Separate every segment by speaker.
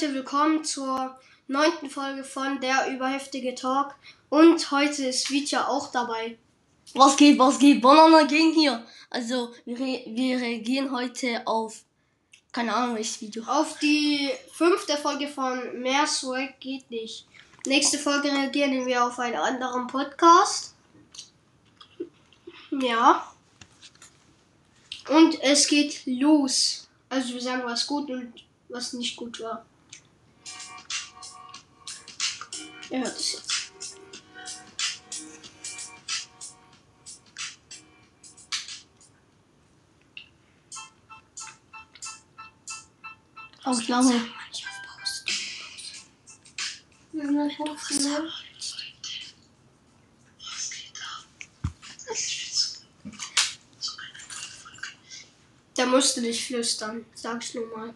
Speaker 1: Leute, willkommen zur neunten Folge von Der überheftige Talk. Und heute ist Vitya auch dabei.
Speaker 2: Was geht, was geht? Banana Gang hier. Also, wir, re wir reagieren heute auf, keine Ahnung, welches Video.
Speaker 1: Auf die fünfte Folge von Mehr Swag geht nicht. Nächste Folge reagieren wir auf einen anderen Podcast. Ja. Und es geht los. Also wir sagen, was gut und was nicht gut war. Ihr hört es jetzt.
Speaker 2: Auch lange.
Speaker 1: Da musst du nicht flüstern, sag's nur mal.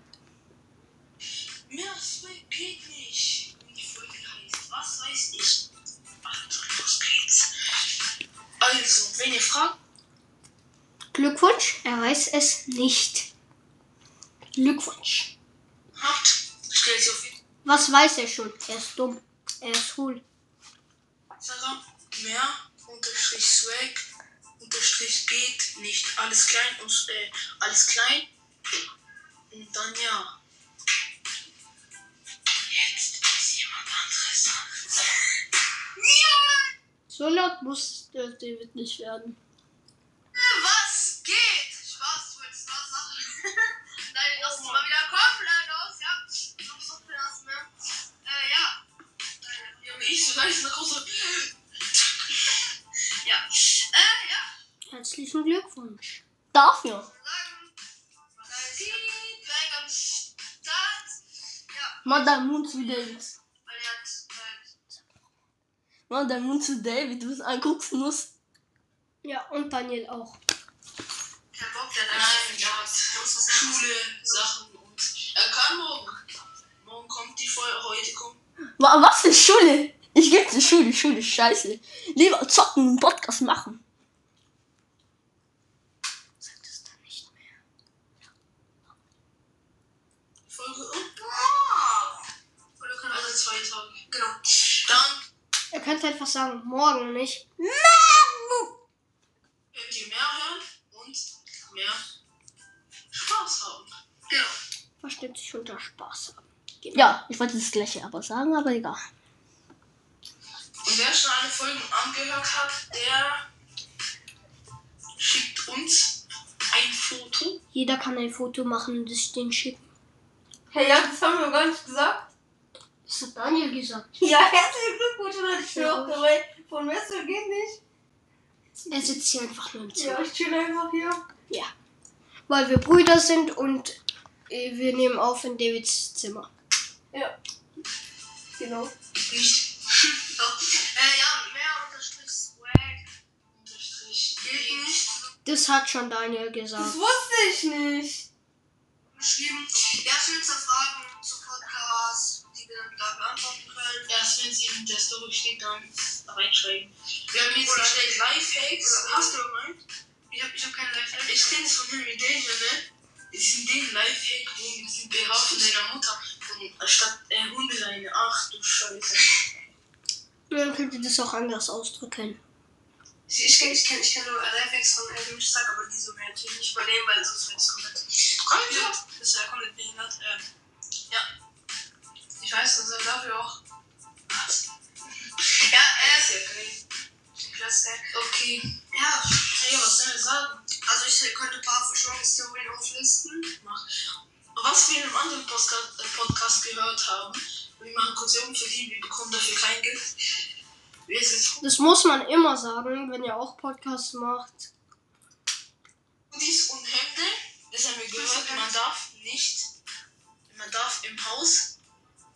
Speaker 3: Fragt,
Speaker 1: Glückwunsch, er weiß es nicht. Glückwunsch.
Speaker 3: auf jeden
Speaker 1: Was weiß er schon? Er ist dumm. Er ist hohl.
Speaker 3: Fall mehr unterstrich Swag unterstrich geht nicht. Alles klein und äh, alles klein. Und dann ja.
Speaker 1: So laut muss der David nicht werden.
Speaker 3: Was geht? Spaß, du willst was sagen? Nein, lass uns mal wieder komplett aus, ja. Ich hab so viel das mehr. Äh, ja. Äh, Junge, ich so leicht nach Hause. Ja. Äh, ja.
Speaker 1: Herzlichen Glückwunsch.
Speaker 2: Dafür. Deinen Mund zu David. Mach deinen Mund zu David, du es angucken musst.
Speaker 1: Ja, und Daniel auch.
Speaker 3: kein Bock, der hat der hat Schule, Sachen und. Er kann morgen. Morgen kommt die Folge, heute kommt.
Speaker 2: Wa- Was für Schule? Ich geh zur Schule, Schule scheiße. Lieber zocken und Podcast machen.
Speaker 1: Sag das dann nicht mehr.
Speaker 3: Folge und. Ah! Folge kann also zwei Tage. Genau. Dann
Speaker 1: Er könnte einfach sagen, morgen nicht.
Speaker 3: werdet ihr mehr hören und mehr Spaß haben. Genau.
Speaker 1: Versteht sich unter Spaß haben.
Speaker 2: Ja, ich wollte das gleiche aber sagen, aber egal.
Speaker 3: Und wer schon alle Folgen angehört hat, der schickt uns ein Foto.
Speaker 1: Jeder kann ein Foto machen und es den schicken.
Speaker 2: Hey, ja, das haben wir gar nicht gesagt.
Speaker 1: Das hat Daniel gesagt.
Speaker 2: Ja, herzlichen Glückwunsch, Leute. Ich
Speaker 1: bin auch
Speaker 2: dabei. Von Messer geht nicht.
Speaker 1: Er sitzt hier einfach nur im Zimmer.
Speaker 2: ich chill einfach hier.
Speaker 1: Ja. Weil wir Brüder sind und äh, wir nehmen auf in Davids Zimmer.
Speaker 2: Ja. Genau.
Speaker 3: Nicht. ja. Äh, ja, mehr unterstrich Swag. Unterstrich.
Speaker 1: Das hat schon Daniel
Speaker 2: Das
Speaker 1: gesagt.
Speaker 2: wusste ich nicht.
Speaker 3: Geschrieben. Ja, Fragen zu Podcast, dann da beantworten können. Erst wenn sie in der Story steht, dann reinschreiben. Wir haben jetzt gestellt Lifehacks. Hast du gemeint? Ich hab, ich hab keine Lifehacks. Ich kenne es von Henry Danger, ne? Es ist in dem Lifehack, wo wir sind BH von deiner Mutter von statt äh, Hundeleine. Ach du Scheiße.
Speaker 1: Man könnte das auch anders ausdrücken.
Speaker 3: Ich, ich kenne ich kenn, ich kenn nur Lifehacks von Elvin Stark, aber die so wir natürlich nicht übernehmen, weil sonst wird es komplett. Komplett? Das ist ja komplett behindert. Ähm, ja. Ich weiß, also dafür auch. Was? Ja, äh. ist ja geil. Das ist geil. Okay. Ja, hey, was soll ich sagen? Also, ich könnte ein paar Verschwörungstheorien auflisten. Mach. Was wir in einem anderen Podcast, äh, Podcast gehört haben, wir machen kurz Werbung für die, wir bekommen dafür kein Geld. Wir sind
Speaker 1: Das muss man immer sagen, wenn ihr auch Podcasts macht.
Speaker 3: Hoodies und Hemden, das haben wir gehört, man darf nicht, man darf im Haus,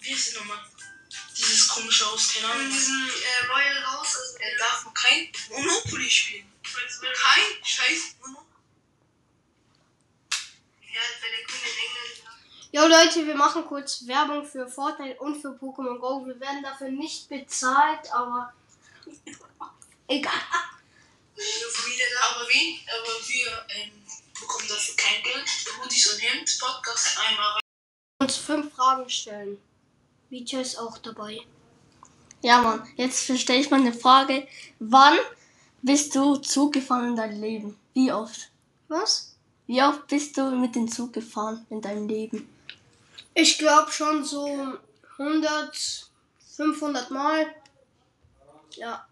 Speaker 3: wie ist es nochmal, dieses komische Haus, keine Ahnung.
Speaker 4: In diesem äh, Royal House, also
Speaker 3: Er darf man kein Monopoly spielen. Kein scheiß Monopoly.
Speaker 4: ja, bei der Queen in England.
Speaker 1: Jo Leute, wir machen kurz Werbung für Fortnite und für Pokémon Go. Wir werden dafür nicht bezahlt, aber egal.
Speaker 3: Aber wen, aber wir ähm, bekommen dafür kein Geld. Hoodies und Hemd, Podcast einmal rein.
Speaker 1: uns fünf Fragen stellen. Vita ist auch dabei.
Speaker 2: Ja, Mann. Jetzt verstehe ich mal eine Frage. Wann bist du Zug gefahren in deinem Leben? Wie oft?
Speaker 1: Was?
Speaker 2: Wie oft bist du mit dem Zug gefahren in deinem Leben?
Speaker 1: Ich glaube schon so 100, 500 Mal. Ja.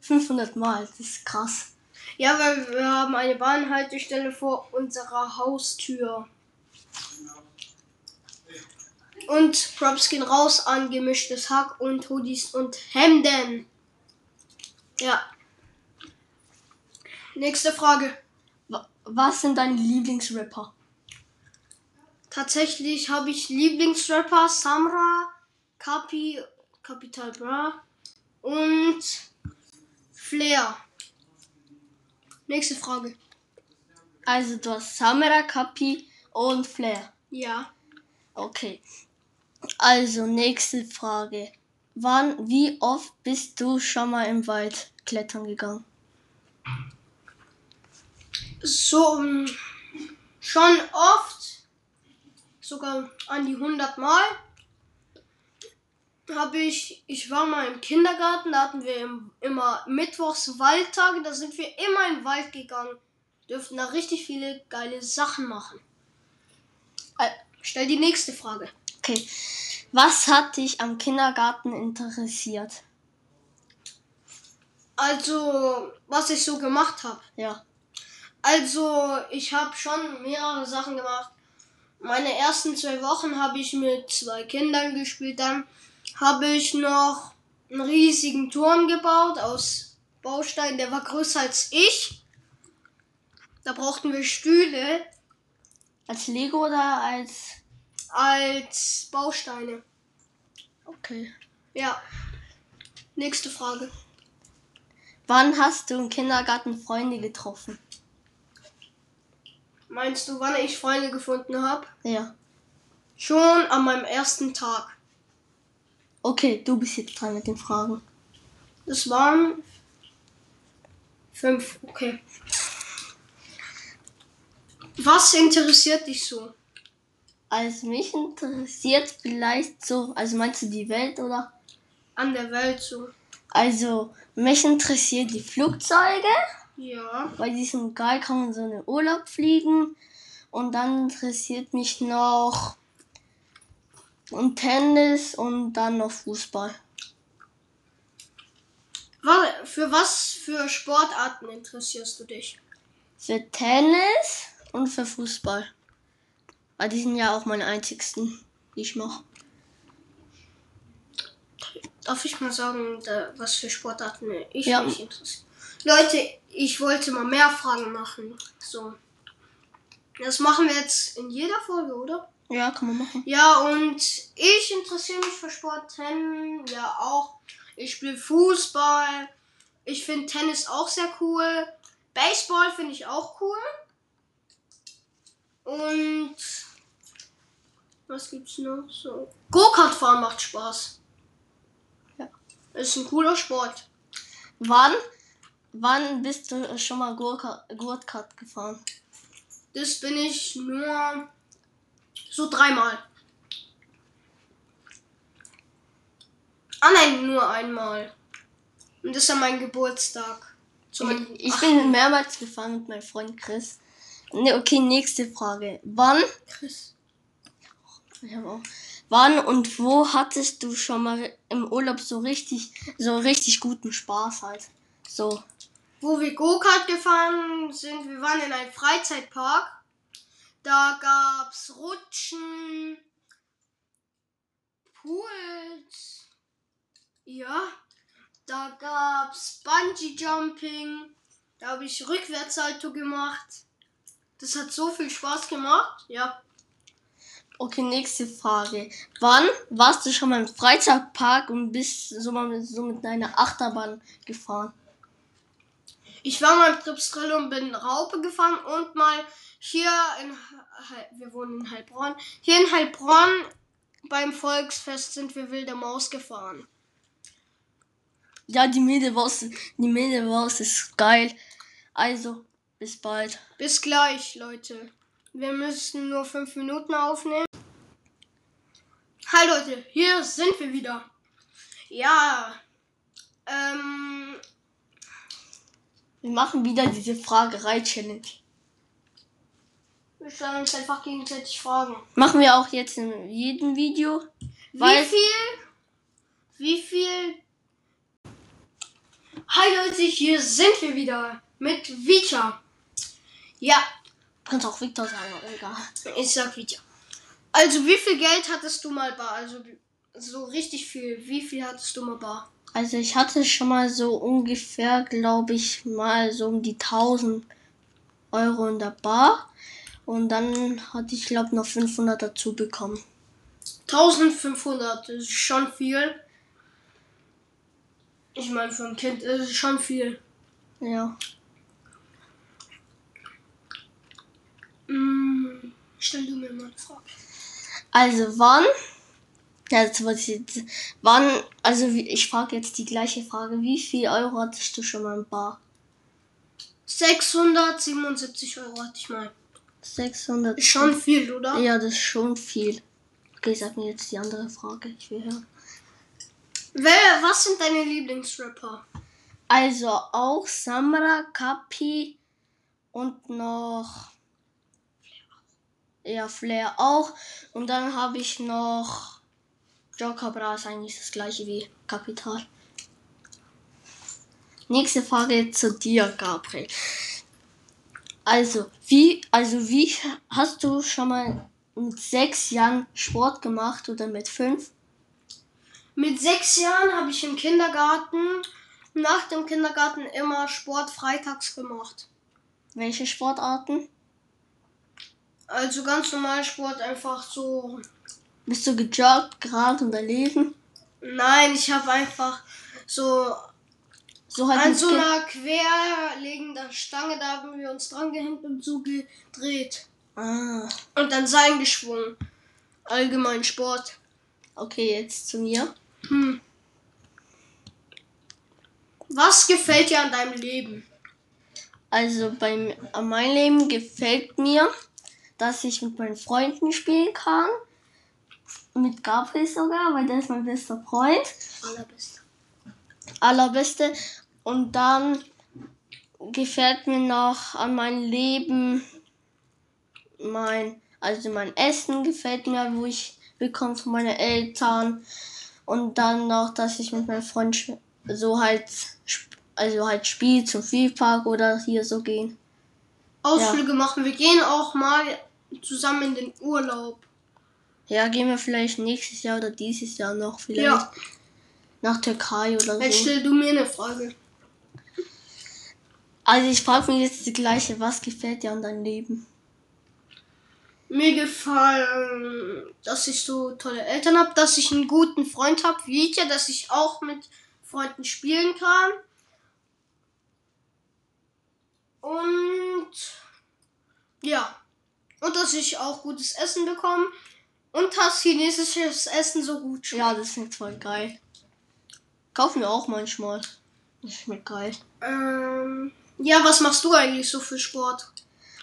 Speaker 2: 500 Mal. Das ist krass.
Speaker 1: Ja, weil wir haben eine Bahnhaltestelle vor unserer Haustür. Und Props gehen raus an gemischtes Hack und Hoodies und Hemden. Ja. Nächste Frage.
Speaker 2: Wa- Was sind deine Lieblingsrapper?
Speaker 1: Tatsächlich habe ich Lieblingsrapper Samra, Kapi, Capital Bra und Flair. Nächste Frage.
Speaker 2: Also du hast Samara, Kapi und Flair.
Speaker 1: Ja.
Speaker 2: Okay. Also nächste Frage. Wann, wie oft bist du schon mal im Wald klettern gegangen?
Speaker 1: So ähm, schon oft, sogar an die 100 Mal, habe ich, ich war mal im Kindergarten, da hatten wir im, immer Mittwochs Waldtage, da sind wir immer in den Wald gegangen, dürften da richtig viele geile Sachen machen. Stell die nächste Frage.
Speaker 2: Okay. Was hat dich am Kindergarten interessiert?
Speaker 1: Also, was ich so gemacht habe.
Speaker 2: Ja.
Speaker 1: Also, ich habe schon mehrere Sachen gemacht. Meine ersten zwei Wochen habe ich mit zwei Kindern gespielt. Dann habe ich noch einen riesigen Turm gebaut aus Bausteinen. Der war größer als ich. Da brauchten wir Stühle
Speaker 2: Als Lego oder als.
Speaker 1: als Bausteine.
Speaker 2: Okay.
Speaker 1: Ja. Nächste Frage.
Speaker 2: Wann hast du im Kindergarten Freunde getroffen?
Speaker 1: Meinst du, wann ich Freunde gefunden habe?
Speaker 2: Ja.
Speaker 1: Schon an meinem ersten Tag.
Speaker 2: Okay, du bist jetzt dran mit den Fragen.
Speaker 1: Das waren fünf. Okay. Was interessiert dich so?
Speaker 2: Also mich interessiert vielleicht so, also meinst du die Welt oder?
Speaker 1: An der Welt so?
Speaker 2: Also mich interessiert die Flugzeuge,
Speaker 1: Ja.
Speaker 2: weil die sind geil, kann man so in den Urlaub fliegen. Und dann interessiert mich noch und Tennis und dann noch Fußball.
Speaker 1: Für was für Sportarten interessierst du dich?
Speaker 2: Für Tennis und für Fußball. Weil die sind ja auch meine einzigsten, die ich mache.
Speaker 1: Darf ich mal sagen, was für Sportarten ich
Speaker 2: Ja.
Speaker 1: mich interessiere? Leute, ich wollte mal mehr Fragen machen. So. Das machen wir jetzt in jeder Folge, oder?
Speaker 2: Ja, kann man machen.
Speaker 1: Ja, und ich interessiere mich für Sport, Tennis, ja auch. Ich spiele Fußball. Ich finde Tennis auch sehr cool. Baseball finde ich auch cool. Und was gibt's noch so? Go-Kart fahren macht Spaß.
Speaker 2: Ja.
Speaker 1: Ist ein cooler Sport.
Speaker 2: Wann, wann bist du schon mal Gurtkart gefahren?
Speaker 1: Das bin ich nur so dreimal. Ah nein, nur einmal. Und das ist an meinem Geburtstag. Zu meinem
Speaker 2: Ich, ich bin mehrmals gefahren mit meinem Freund Chris. Ne, okay, nächste Frage. Wann,
Speaker 1: Chris.
Speaker 2: ich hab auch, wann und wo hattest du schon mal im Urlaub so richtig, so richtig guten Spaß halt? So,
Speaker 1: Wo wir Go-Kart gefahren sind, wir waren in einem Freizeitpark. Da gab's Rutschen, Pools. Ja. Da gab's Bungee Jumping. Da habe ich Rückwärtssalto gemacht. Das hat so viel Spaß gemacht. Ja.
Speaker 2: okay, nächste Frage. Wann warst du schon mal im Freizeitpark und bist so mal mit, so mit einer Achterbahn gefahren?
Speaker 1: Ich war mal im Tripstrelle und bin Raupe gefahren und mal hier in wir wohnen in Heilbronn. Hier in Heilbronn beim Volksfest sind wir wilde Maus gefahren.
Speaker 2: Ja, die Mädelmaus, die Mädelmaus ist geil. Also, bis bald.
Speaker 1: Bis gleich, Leute. Wir müssen nur fünf Minuten aufnehmen. Hi Leute, hier sind wir wieder. Ja, ähm,
Speaker 2: Wir machen wieder diese Fragerei-Challenge.
Speaker 1: wir stellen uns einfach gegenseitig Fragen.
Speaker 2: Machen wir auch jetzt in jedem Video.
Speaker 1: Wie viel? Wie viel? Hi Leute, hier sind wir wieder mit Vita. Ja,
Speaker 2: Du kannst auch Victor sagen, aber egal.
Speaker 1: ich sag Vita. Also wie viel Geld hattest du mal bar? Also so richtig viel. Wie viel hattest du mal bar?
Speaker 2: Also ich hatte schon mal so ungefähr, glaube ich, mal so um die 1000 Euro in der Bar. Und dann hatte ich, glaube noch 500 dazu bekommen.
Speaker 1: 1500, das ist schon viel. Ich meine, für ein Kind ist es schon viel.
Speaker 2: Ja.
Speaker 1: Mm, stell du mir mal eine Frage.
Speaker 2: Also wann? Ja, jetzt wollte ich jetzt, wann, also wie- ich frage jetzt die gleiche Frage. Wie viel Euro hattest du schon mal im Bar?
Speaker 1: 677 Euro hatte ich mal.
Speaker 2: 600.
Speaker 1: Ist schon viel, oder?
Speaker 2: Ja, das ist schon viel. Okay, sag mir jetzt die andere Frage. Ich will hören.
Speaker 1: Wer, was sind deine Lieblingsrapper?
Speaker 2: Also auch Samra, Kapi und noch. Ja, Flair auch. Und dann habe ich noch. Joker Bra ist eigentlich das gleiche wie Kapital. Nächste Frage zu dir, Gabriel. Also, wie, also wie hast du schon mal mit sechs Jahren Sport gemacht oder mit fünf?
Speaker 1: Mit sechs Jahren habe ich im Kindergarten, nach dem Kindergarten immer Sport freitags gemacht.
Speaker 2: Welche Sportarten?
Speaker 1: Also ganz normal Sport, einfach so.
Speaker 2: Bist du gejoggt, gerannt und erlesen?
Speaker 1: Nein, ich habe einfach so
Speaker 2: So halt
Speaker 1: an so einer querliegenden Stange, da haben wir uns dran gehängt und so gedreht.
Speaker 2: Ah,
Speaker 1: Und dann Seil geschwungen. Allgemein Sport.
Speaker 2: okay, jetzt zu mir.
Speaker 1: Hm. Was gefällt dir an deinem Leben?
Speaker 2: Also beim an meinem Leben gefällt mir, dass ich mit meinen Freunden spielen kann. Mit Gabriel sogar, weil der ist mein bester Freund.
Speaker 1: Allerbeste.
Speaker 2: Allerbeste. Und dann gefällt mir noch an meinem Leben mein, also mein Essen gefällt mir, wo ich bekomme von meinen Eltern. Und dann noch, dass ich mit meinem Freund so halt, also halt spiele zum Viehpark oder hier so gehen.
Speaker 1: Ausflüge machen. Wir gehen auch mal zusammen in den Urlaub.
Speaker 2: Ja, gehen wir vielleicht nächstes Jahr oder dieses Jahr noch vielleicht
Speaker 1: Ja.
Speaker 2: nach Türkei oder
Speaker 1: Jetzt
Speaker 2: so.
Speaker 1: stell du mir eine Frage.
Speaker 2: Also ich frage mich jetzt die gleiche, was gefällt dir an deinem Leben?
Speaker 1: Mir gefallen, dass ich so tolle Eltern habe, dass ich einen guten Freund habe, wie ich ja, dass ich auch mit Freunden spielen kann. Und ja. Und dass ich auch gutes Essen bekomme. Und dass chinesisches Essen so gut schmeckt.
Speaker 2: Ja, das ist voll geil. Kaufen wir auch manchmal. Das schmeckt geil.
Speaker 1: Ähm, ja, was machst du eigentlich so für Sport?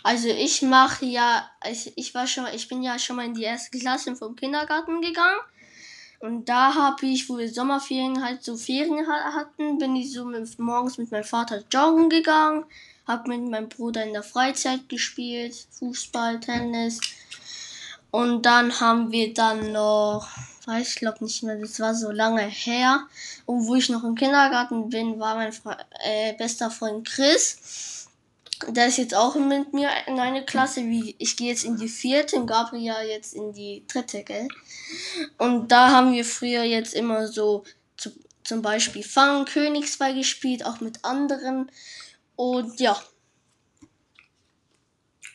Speaker 2: Also ich mache ja, ich, ich war schon, ich bin ja schon mal in die erste Klasse vom Kindergarten gegangen. Und da habe ich, wo wir Sommerferien halt so Ferien ha- hatten, bin ich so mit, morgens mit meinem Vater joggen gegangen, habe mit meinem Bruder in der Freizeit gespielt, Fußball, Tennis. Und dann haben wir dann noch, weiß ich glaube nicht mehr, das war so lange her. Und wo ich noch im Kindergarten bin, war mein Fre äh, bester Freund Chris. Der ist jetzt auch mit mir in eine Klasse, wie ich gehe jetzt in die vierte und Gabriel jetzt in die dritte, gell? Und da haben wir früher jetzt immer so zu, zum Beispiel Fangen, Königsball gespielt, auch mit anderen. Und ja,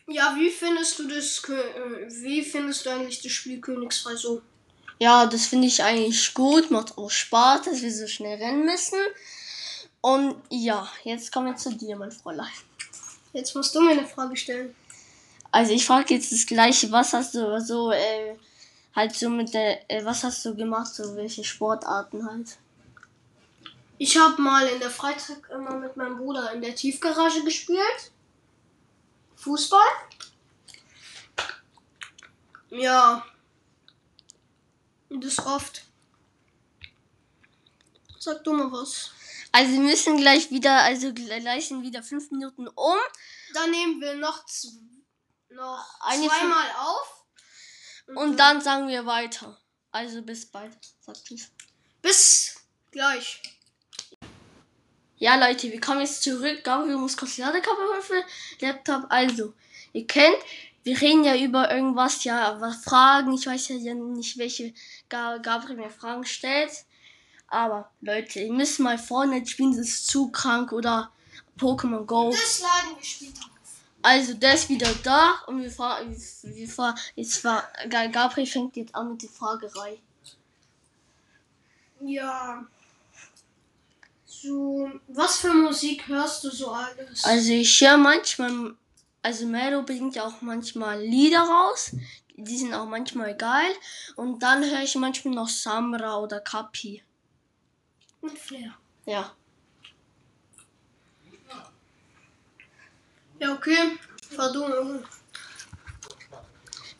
Speaker 1: Ja, wie findest du das, äh, wie findest du eigentlich das Spiel Königsfrei so?
Speaker 2: ja, das finde ich eigentlich gut, macht auch Spaß, dass wir so schnell rennen müssen. Und ja, jetzt kommen wir zu dir, mein Fräulein.
Speaker 1: Jetzt musst du mir eine Frage stellen.
Speaker 2: Also ich frage jetzt das gleiche, was hast du so, äh, halt so mit der, äh, was hast du gemacht, so welche Sportarten halt?
Speaker 1: Ich habe mal in der Freizeit immer mit meinem Bruder in der Tiefgarage gespielt. Fußball. Ja. Das rafft. Sag du mal was.
Speaker 2: Also wir müssen gleich wieder, also gleich sind wieder fünf Minuten um.
Speaker 1: Dann nehmen wir noch, noch
Speaker 2: Eine
Speaker 1: zweimal auf.
Speaker 2: Und dann sagen wir weiter. Also bis bald. Sagt tschüss.
Speaker 1: Bis gleich.
Speaker 2: Ja, Leute, wir kommen jetzt zurück. Gabriel muss kurz die Ladekabel holen für Laptop. Also, ihr kennt, wir reden ja über irgendwas, ja, was Fragen. Ich weiß ja nicht, welche Ga- Gabriel mir Fragen stellt. Aber, Leute, ihr müsst mal vorne spielen, das ist zu krank oder Pokémon Go.
Speaker 1: Das laden wir später.
Speaker 2: Also, der ist wieder da und wir fragen, wir, wir fragen, jetzt war, Ga- Gabriel fängt jetzt an mit der Fragerei.
Speaker 1: Ja. So, was für Musik hörst du so alles?
Speaker 2: Also ich höre manchmal, also Melo bringt ja auch manchmal Lieder raus. Die sind auch manchmal geil. Und dann höre ich manchmal noch Samra oder Kapi.
Speaker 1: Und Flair.
Speaker 2: Ja.
Speaker 1: Ja, okay. Mal.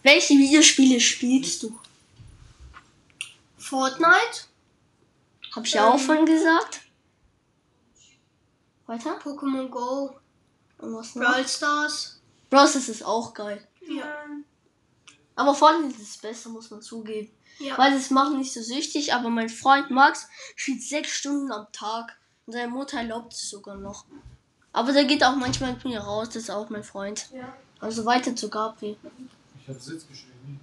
Speaker 2: Welche Videospiele spielst du?
Speaker 1: Fortnite,
Speaker 2: Hab ich ja auch von gesagt. Weiter?
Speaker 1: Pokémon Go,
Speaker 2: Und was noch?
Speaker 1: Brawl Stars.
Speaker 2: Bros, das ist auch geil.
Speaker 1: Ja.
Speaker 2: Aber Fortnite ist besser, muss man zugeben.
Speaker 1: Ja.
Speaker 2: Weil es macht nicht so süchtig, aber mein Freund Max spielt sechs Stunden am Tag. Und seine Mutter erlaubt es sogar noch. Aber der geht auch manchmal mit mir raus, das ist auch mein Freund.
Speaker 1: ja.
Speaker 2: Also weiter zu Gabriel.
Speaker 5: Ich habe Sitz geschrieben.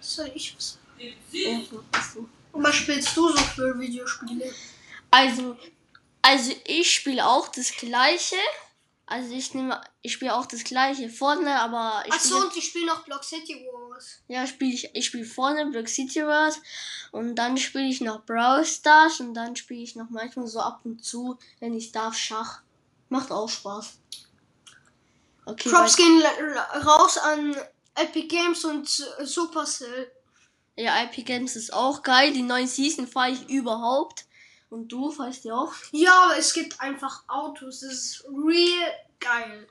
Speaker 1: Soll ich was?
Speaker 2: Ja, machst du.
Speaker 1: Und was spielst du so für Videospiele?
Speaker 2: Also, also ich spiele auch das gleiche. Also ich nehme, ich spiele auch das gleiche Fortnite, aber ich
Speaker 1: Achso, und ich spiele noch Block City Wars.
Speaker 2: ja, spiele ich, ich spiele Fortnite, Block City Wars und dann spiele ich noch Brawl Stars und dann spiele ich noch manchmal so ab und zu, wenn ich darf, Schach. Macht auch Spaß. Okay,
Speaker 1: Props gehen raus an Epic Games und Supercell.
Speaker 2: Ja, Epic Games ist auch geil. Die neuen Season fahre ich überhaupt. Und du fährst die auch?
Speaker 1: Ja, aber es gibt einfach Autos. Das ist real geil.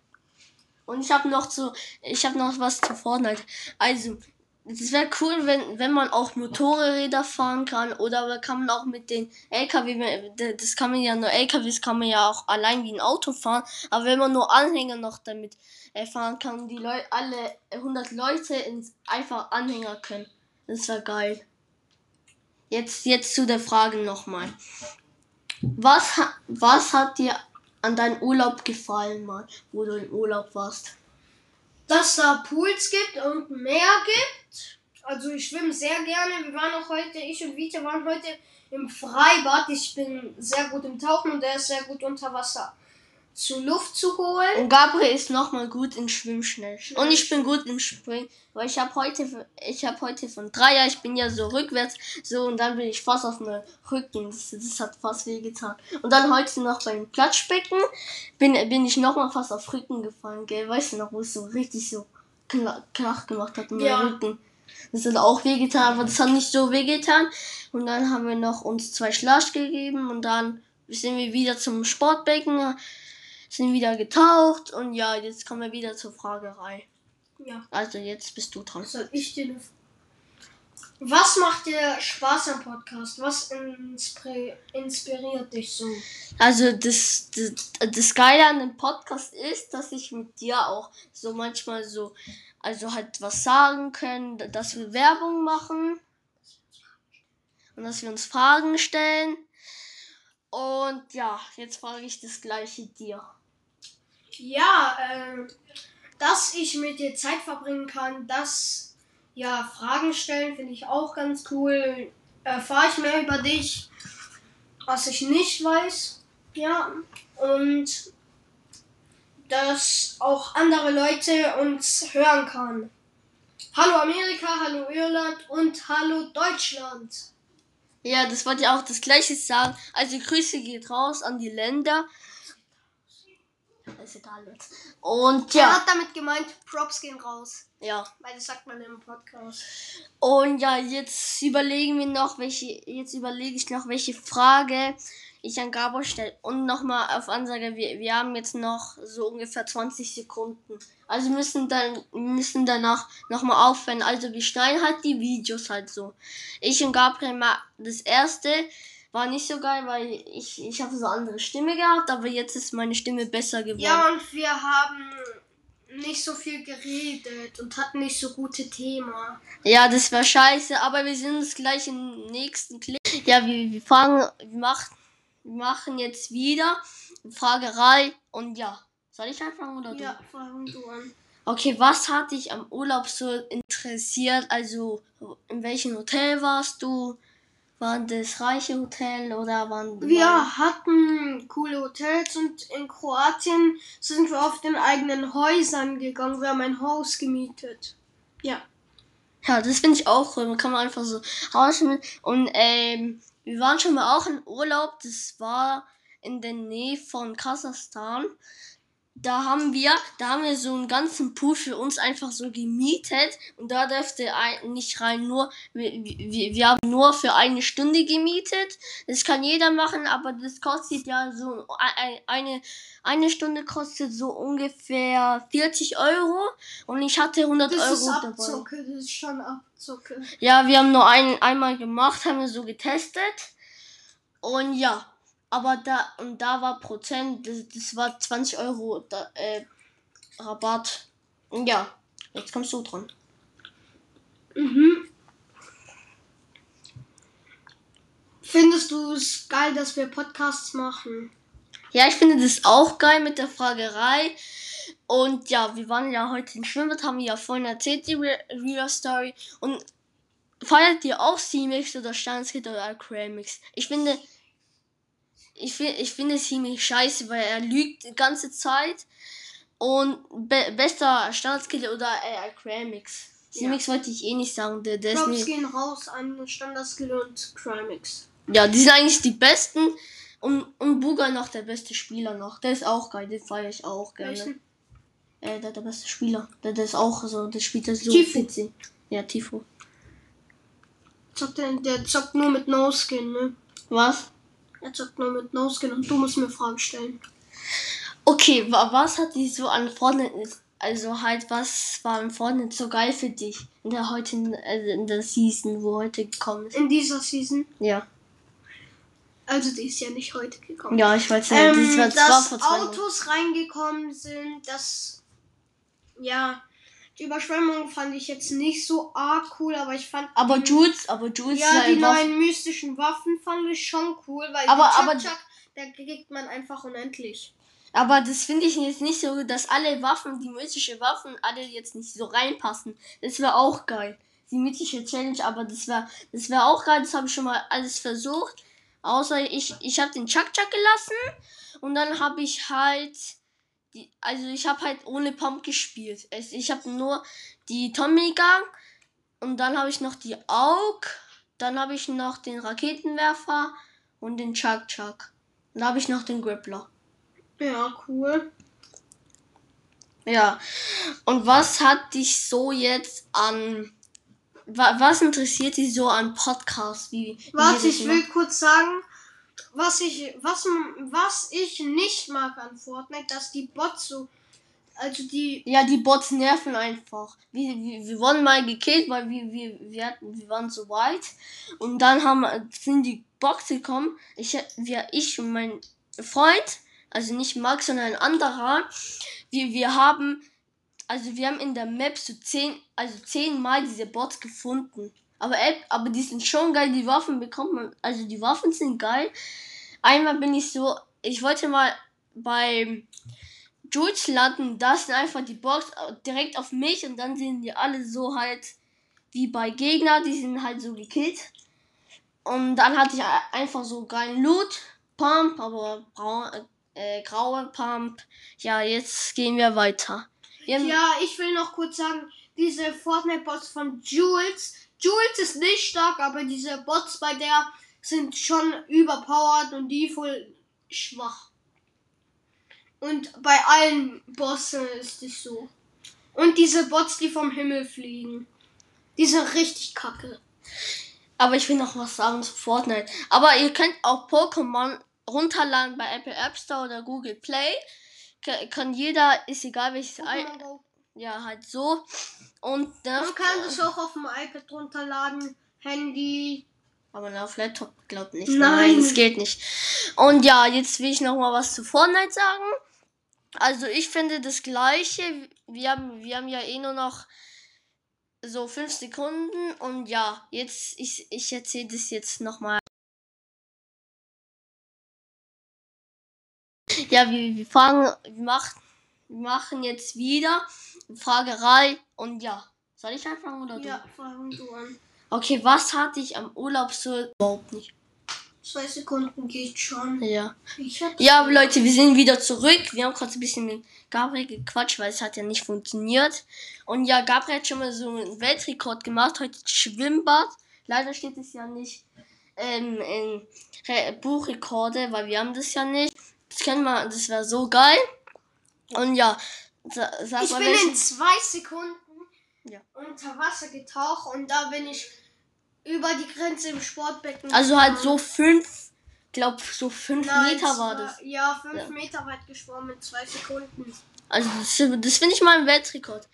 Speaker 2: Und ich habe noch zu, ich habe noch was zu Fortnite. Also, es wäre cool, wenn, wenn man auch Motorräder fahren kann oder aber kann man auch mit den LKW, das kann man ja nur LKWs kann man ja auch allein wie ein Auto fahren, aber wenn man nur Anhänger noch damit äh, fahren kann, die Leute alle 100 Leute ins einfach Anhänger können. Das wäre geil. Jetzt jetzt zu der Frage nochmal. Was was hat dir an deinem Urlaub gefallen, mal, wo du im Urlaub warst?
Speaker 1: Dass da Pools gibt und Meer gibt. Also ich schwimme sehr gerne. Wir waren auch heute, ich und Vita waren heute im Freibad. Ich bin sehr gut im Tauchen und er ist sehr gut unter Wasser zu Luft zu holen.
Speaker 2: Und Gabriel ist nochmal gut im Schwimmschnell. Und ich bin gut im Springen. Weil ich habe heute, ich habe heute von Dreier, ich bin ja so rückwärts, so und dann bin ich fast auf dem Rücken. Das, das hat fast weh getan. Und dann heute noch beim Platschbecken bin, bin ich nochmal fast auf Rücken gefallen, gell? Weißt du noch, wo es so richtig so krach gemacht hat in meinem
Speaker 1: Ja.
Speaker 2: Rücken. Das hat auch weh getan, aber das hat nicht so weh getan. Und dann haben wir noch uns zwei Schlasch gegeben und dann sind wir wieder zum Sportbecken, sind wieder getaucht und ja, jetzt kommen wir wieder zur Fragerei.
Speaker 1: Ja,
Speaker 2: Also jetzt bist du dran.
Speaker 1: soll ich dir Was macht dir Spaß am Podcast? Was inspiriert dich so?
Speaker 2: Also das, das, das Geile an dem Podcast ist, dass ich mit dir auch so manchmal so, also halt was sagen können, dass wir Werbung machen und dass wir uns Fragen stellen. Und ja, jetzt frage ich das gleiche dir.
Speaker 1: Ja, ähm, dass ich mit dir Zeit verbringen kann, dass ja Fragen stellen finde ich auch ganz cool. Erfahre ich mehr über dich, was ich nicht weiß. Ja, und dass auch andere Leute uns hören kann. Hallo Amerika, hallo Irland und hallo Deutschland.
Speaker 2: Ja, das wollte ich auch das gleiche sagen. Also Grüße geht raus an die Länder. Ist egal jetzt. Und
Speaker 1: Er
Speaker 2: ja,
Speaker 1: hat damit gemeint, Props gehen raus.
Speaker 2: ja.
Speaker 1: Weil das sagt man im Podcast.
Speaker 2: Und ja, jetzt überlegen wir noch, welche, jetzt überlege ich noch, welche Frage ich an Gabor stelle. Und nochmal auf Ansage, wir, wir haben jetzt noch so ungefähr 20 Sekunden. Also müssen dann müssen danach nochmal aufhören. Also wir schneiden halt die Videos halt so. Ich und Gabriel mal das erste war nicht so geil, weil ich, ich habe so andere Stimme gehabt, aber jetzt ist meine Stimme besser geworden.
Speaker 1: Ja, und wir haben nicht so viel geredet und hatten nicht so gute Thema.
Speaker 2: Ja, das war scheiße, aber wir sind uns gleich im nächsten Clip. Ja, wir, wir fangen, wir machen, wir machen jetzt wieder Fragerei und ja. Soll ich anfangen oder du?
Speaker 1: Ja, fangen du an.
Speaker 2: Okay, was hat dich am Urlaub so interessiert? Also, in welchem Hotel warst du? Waren das reiche Hotel oder waren
Speaker 1: Wir
Speaker 2: waren,
Speaker 1: hatten coole Hotels und in Kroatien sind wir auf den eigenen Häusern gegangen. Wir haben ein Haus gemietet. Ja.
Speaker 2: Ja, das finde ich auch cool. Man kann man einfach so rausschneiden. Und ähm, wir waren schon mal auch in Urlaub. Das war in der Nähe von Kasachstan. Da haben wir, da haben wir so einen ganzen Pool für uns einfach so gemietet und da dürfte ein, nicht rein, nur wir, wir, wir haben nur für eine Stunde gemietet. Das kann jeder machen, aber das kostet ja so ein- eine eine Stunde kostet so ungefähr 40 Euro und ich hatte 100
Speaker 1: Das ist
Speaker 2: Euro dabei.
Speaker 1: Abzocke, das ist schon Abzocke.
Speaker 2: Ja, wir haben nur ein, einmal gemacht, haben wir so getestet. Und ja, aber da, und da war Prozent, das, das war 20 Euro da, äh, Rabatt. Ja, jetzt kommst du dran.
Speaker 1: Mhm. Findest du es geil, dass wir Podcasts machen?
Speaker 2: Ja, ich finde das auch geil mit der Fragerei. Und ja, wir waren ja heute im Schwimmbad, haben wir ja vorhin erzählt, die Re Real Story. Und feiert ihr auch C-Mix oder Steinskit oder Acramix? Ich finde, ich, ich finde C-Mix scheiße, weil er lügt die ganze Zeit. Und be bester Steinskit oder äh, Acramix. C-Mix wollte ich eh nicht sagen, der, der ist
Speaker 1: Props gehen raus an Standardskill und Crimix.
Speaker 2: Ja, die sind eigentlich die besten. Und, und Buga noch der beste Spieler noch. Der ist auch geil, den feiere ich auch gerne.
Speaker 1: Welchen?
Speaker 2: Äh, der, der beste Spieler. Der, der ist auch so, der spielt das so
Speaker 1: Tifo.
Speaker 2: witzig. Ja, Tifo.
Speaker 1: Zockt der, der zockt nur mit No-Skin, ne?
Speaker 2: Was?
Speaker 1: Er zockt nur mit No-Skin und du musst mir Fragen stellen.
Speaker 2: Okay, wa was hat dich so an Fortnite, also halt, was war an Fortnite so geil für dich? In der heutigen, also in der Season, wo heute gekommen ist.
Speaker 1: In dieser Season.
Speaker 2: Ja.
Speaker 1: Also die ist ja nicht heute gekommen.
Speaker 2: Ja, ich weiß nicht,
Speaker 1: Ähm,
Speaker 2: das war
Speaker 1: dass
Speaker 2: vor zwei Wochen.
Speaker 1: Autos reingekommen sind, das ja die Überschwemmung fand ich jetzt nicht so arg cool, aber ich fand
Speaker 2: Aber
Speaker 1: die,
Speaker 2: Jules, aber Jules
Speaker 1: ja die neuen mystischen Waffen fand ich schon cool, weil
Speaker 2: Aber-
Speaker 1: die
Speaker 2: aber-
Speaker 1: Chuck, da kriegt man einfach unendlich.
Speaker 2: Aber das finde ich jetzt nicht so, dass alle Waffen, die mythische Waffen, alle jetzt nicht so reinpassen. Das wäre auch geil. Die mythische Challenge, aber das wäre das wäre auch geil. Das habe ich schon mal alles versucht. Außer ich, ich habe den Chuck Chuck gelassen und dann habe ich halt, die, also ich habe halt ohne Pump gespielt. Es- Ich habe nur die Tommy Gun und dann habe ich noch die Aug, dann habe ich noch den Raketenwerfer und den Chuck Chuck. Dann habe ich noch den Grappler.
Speaker 1: Ja, cool.
Speaker 2: Ja. Und was hat dich so jetzt an. wa- Was interessiert dich so an Podcasts? Wie, wie
Speaker 1: Warte, ich will kurz sagen, was ich, was, was ich nicht mag an Fortnite, dass die Bots so, also die,
Speaker 2: Ja, die Bots nerven einfach. Wir, wir, wir wurden mal gekillt, weil wir, wir, wir, hatten, wir waren so weit. Und dann haben, sind die Bots gekommen. Ich, wir, ich und mein Freund, also nicht Max, sondern ein anderer, wir, wir haben, also wir haben in der Map so zehn, also zehnmal diese Bots gefunden. Aber, aber die sind schon geil, die Waffen bekommt man, also die Waffen sind geil. Einmal bin ich so, ich wollte mal bei Jules landen, da sind einfach die Box direkt auf mich und dann sind die alle so halt wie bei Gegner, die sind halt so gekillt. Und dann hatte ich einfach so geilen Loot, Pump, aber braun, äh, graue Pump. Ja, jetzt gehen wir weiter. Wir
Speaker 1: ja, ich will noch kurz sagen, diese Fortnite-Bots von Jules, Jules ist nicht stark, aber diese Bots bei der sind schon überpowered und die voll schwach. Und bei allen Bossen ist es so. Und diese Bots, die vom Himmel fliegen, die sind richtig kacke.
Speaker 2: aber ich will noch was sagen zu Fortnite. Aber ihr könnt auch Pokémon runterladen bei Apple App Store oder Google Play. Ka- Kann jeder, ist egal welches
Speaker 1: Pokémon.
Speaker 2: Ja, halt so. Und dann,
Speaker 1: Man kann das auch auf dem iPad runterladen, Handy.
Speaker 2: aber auf Laptop glaubt nicht.
Speaker 1: Nein.
Speaker 2: das geht nicht. Und ja, jetzt will ich noch mal was zu Fortnite sagen. Also ich finde das gleiche. Wir haben, wir haben ja eh nur noch so fünf Sekunden. Und ja, jetzt, ich, ich erzähle das jetzt noch mal. Ja, wir, wir fangen, wir machen, wir machen jetzt wieder Fragerei. Und ja, soll ich anfangen oder du?
Speaker 1: Ja, fang du an.
Speaker 2: Okay, was hatte ich am Urlaub so überhaupt nicht?
Speaker 1: Zwei Sekunden geht schon.
Speaker 2: Ja. Ja, Leute, wir sind wieder zurück. Wir haben gerade ein bisschen mit Gabriel gequatscht, weil es hat ja nicht funktioniert. Und ja, Gabriel hat schon mal so einen Weltrekord gemacht, heute Schwimmbad. Leider steht es ja nicht ähm, in Re Buchrekorde, weil wir haben das ja nicht. Das können wir, das wäre so geil. Und ja, sa sag
Speaker 1: Ich
Speaker 2: mal,
Speaker 1: bin
Speaker 2: welchen-
Speaker 1: in zwei Sekunden
Speaker 2: Ja.
Speaker 1: unter Wasser getaucht und da bin ich über die Grenze im Sportbecken.
Speaker 2: also halt so fünf, glaub so fünf
Speaker 1: Nein,
Speaker 2: Meter war das.
Speaker 1: Ja, fünf
Speaker 2: Ja.
Speaker 1: Meter weit geschwommen in zwei Sekunden.
Speaker 2: Also das, das finde ich mal ein Weltrekord.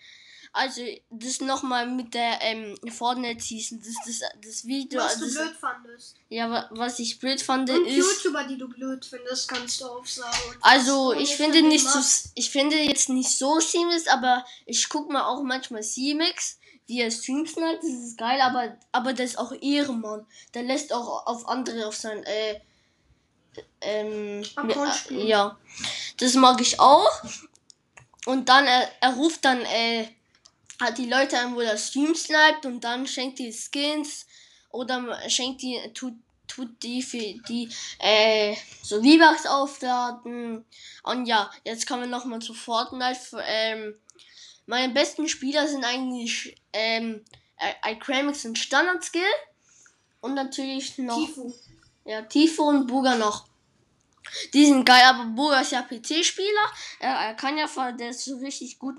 Speaker 2: Also das nochmal mit der ähm, Fortnite Season, das, das, das Video,
Speaker 1: Was du
Speaker 2: das,
Speaker 1: blöd fandest.
Speaker 2: ja, wa- was ich blöd fand,
Speaker 1: Und
Speaker 2: ist,
Speaker 1: YouTuber, die du blöd findest, kannst du aufsagen. Und
Speaker 2: also
Speaker 1: du
Speaker 2: ich finde nicht so, ich finde jetzt nicht so seamless, aber ich guck mal auch manchmal Seamix, wie er streams halt, das ist geil, aber, aber der ist auch Ehrenmann, der lässt auch auf andere auf sein, äh, ähm, äh,
Speaker 1: spielen.
Speaker 2: ja, das mag ich auch. Und dann, er, er ruft dann, äh, hat die Leute an, wo der Stream sniped und dann schenkt die Skins oder schenkt die, tut, tut die für die, äh, so V-Bucks aufladen. Und ja, jetzt kommen wir nochmal zu Fortnite. Ähm, meine besten Spieler sind eigentlich, ähm, Icramix und Standard Skill. Und natürlich noch.
Speaker 1: Tifo.
Speaker 2: Ja, Tifo und Buga noch. Die sind geil, aber Buga ist ja PC-Spieler. Er, er kann ja, voll- der so richtig gut,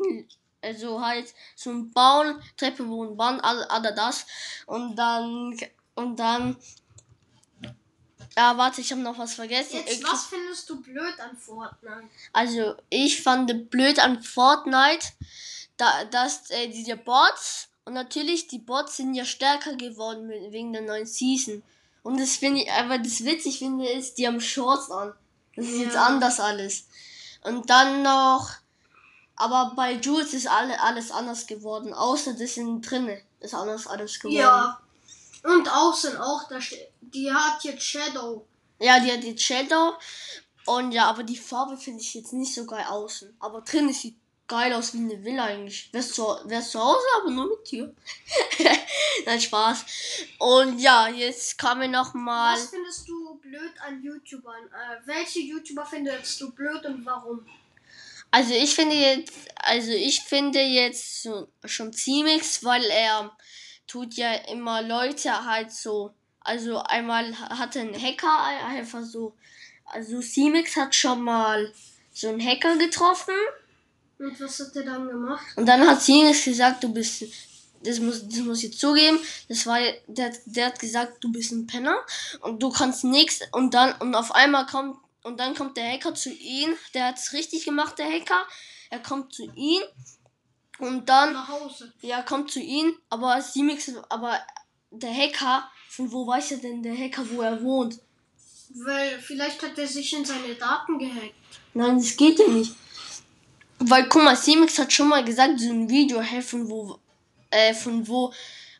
Speaker 2: also halt so ein Bauen, Treppe, Boden, Bahn, all, all das. Und dann, und dann, ja, warte, ich habe noch was vergessen.
Speaker 1: Jetzt,
Speaker 2: Ich-
Speaker 1: was findest du blöd an Fortnite?
Speaker 2: also, ich fand blöd an Fortnite, da, dass äh, diese Bots und natürlich die Bots sind ja stärker geworden mit, wegen der neuen Season. Und das finde ich, aber das witzig finde ist, die haben Shorts an. Das ist jetzt
Speaker 1: Ja.
Speaker 2: anders alles. Und dann noch, aber bei Jules ist alle, alles anders geworden, außer das sind drinne ist anders alles geworden.
Speaker 1: Ja. Und außen auch, da die hat jetzt Shadow.
Speaker 2: Ja, die hat die Shadow. Und ja, aber die Farbe finde ich jetzt nicht so geil außen. Aber drin sieht geil aus wie eine Villa eigentlich. Wär's zu, wär's zu Hause, aber nur mit Tür. Nein, Spaß. Und ja, jetzt kann wir noch mal.
Speaker 1: Was findest du blöd an YouTubern? Äh, welche YouTuber findest du blöd und warum?
Speaker 2: Also ich finde jetzt, also ich finde jetzt schon ziemlich, weil er tut ja immer Leute halt so. Also einmal hatte ein Hacker einfach so. Also Simix hat schon mal so einen Hacker getroffen.
Speaker 1: Und was hat er dann gemacht?
Speaker 2: Und dann hat Sinus gesagt, du bist, das muss, das muss ich zugeben, das war, der, der hat gesagt, du bist ein Penner und du kannst nichts und dann, und auf einmal kommt, und dann kommt der Hacker zu ihm, der hat's richtig gemacht, der Hacker, er kommt zu ihm und dann,
Speaker 1: Nach Hause.
Speaker 2: ja, kommt zu ihm, aber Simix, aber der Hacker, von wo weiß er denn der Hacker, wo er wohnt?
Speaker 1: Weil vielleicht hat er sich in seine Daten gehackt.
Speaker 2: Nein, das geht ja nicht. Weil, guck mal, Simix hat schon mal gesagt, so ein Video, hey, von wo, äh, von wo,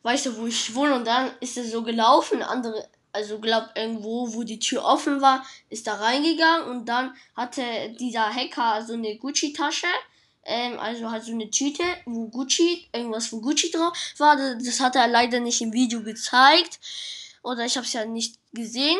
Speaker 2: weißt du, wo ich wohne. Und dann ist er so gelaufen, andere, also glaub irgendwo, wo die Tür offen war, ist da reingegangen und dann hatte dieser Hacker so eine Gucci-Tasche, ähm, also halt so eine Tüte, wo Gucci, irgendwas von Gucci drauf war. Das, hat er leider nicht im Video gezeigt. Oder ich habe es ja nicht gesehen.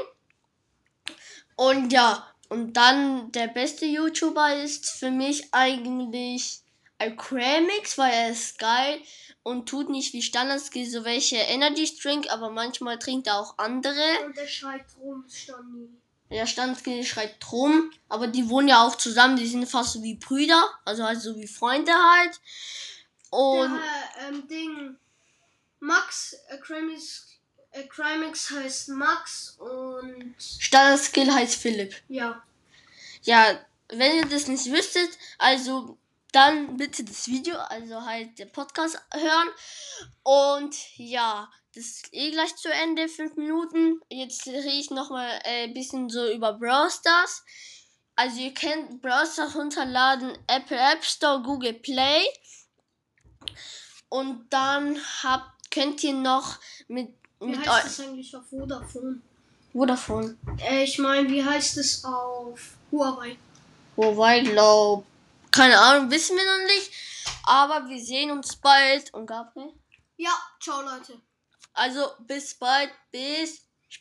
Speaker 2: Und ja, und dann der beste YouTuber ist für mich eigentlich Alcramix, weil er ist geil und tut nicht wie Standardskill so welche Energy Drink, aber manchmal trinkt er auch andere.
Speaker 1: Und er schreit rum, Stani.
Speaker 2: Der Standardskill schreit drum, aber die wohnen ja auch zusammen, die sind fast so wie Brüder, also halt so wie Freunde halt. Und
Speaker 1: Der, ähm, Ding. Max äh, Kramis Äh, Crimex heißt Max und
Speaker 2: Standard-Skill heißt Philipp.
Speaker 1: ja.
Speaker 2: Ja, wenn ihr das nicht wüsstet, also dann bitte das Video, also halt den Podcast hören. Und ja, das ist eh gleich zu Ende, fünf Minuten. Jetzt rede ich nochmal äh, ein bisschen so über Brawl Stars. Also ihr könnt Brawl Stars runterladen, Apple App Store, Google Play. Und dann habt, könnt ihr noch mit,
Speaker 1: Wie
Speaker 2: mit
Speaker 1: heißt das eigentlich auf Vodafone?
Speaker 2: Vodafone.
Speaker 1: Äh, ich meine, wie heißt es auf Huawei?
Speaker 2: Wobei, glaub. Keine Ahnung, wissen wir noch nicht. Aber wir sehen uns bald. Und Gabriel?
Speaker 1: Ja, ciao Leute.
Speaker 2: Also bis bald. Bis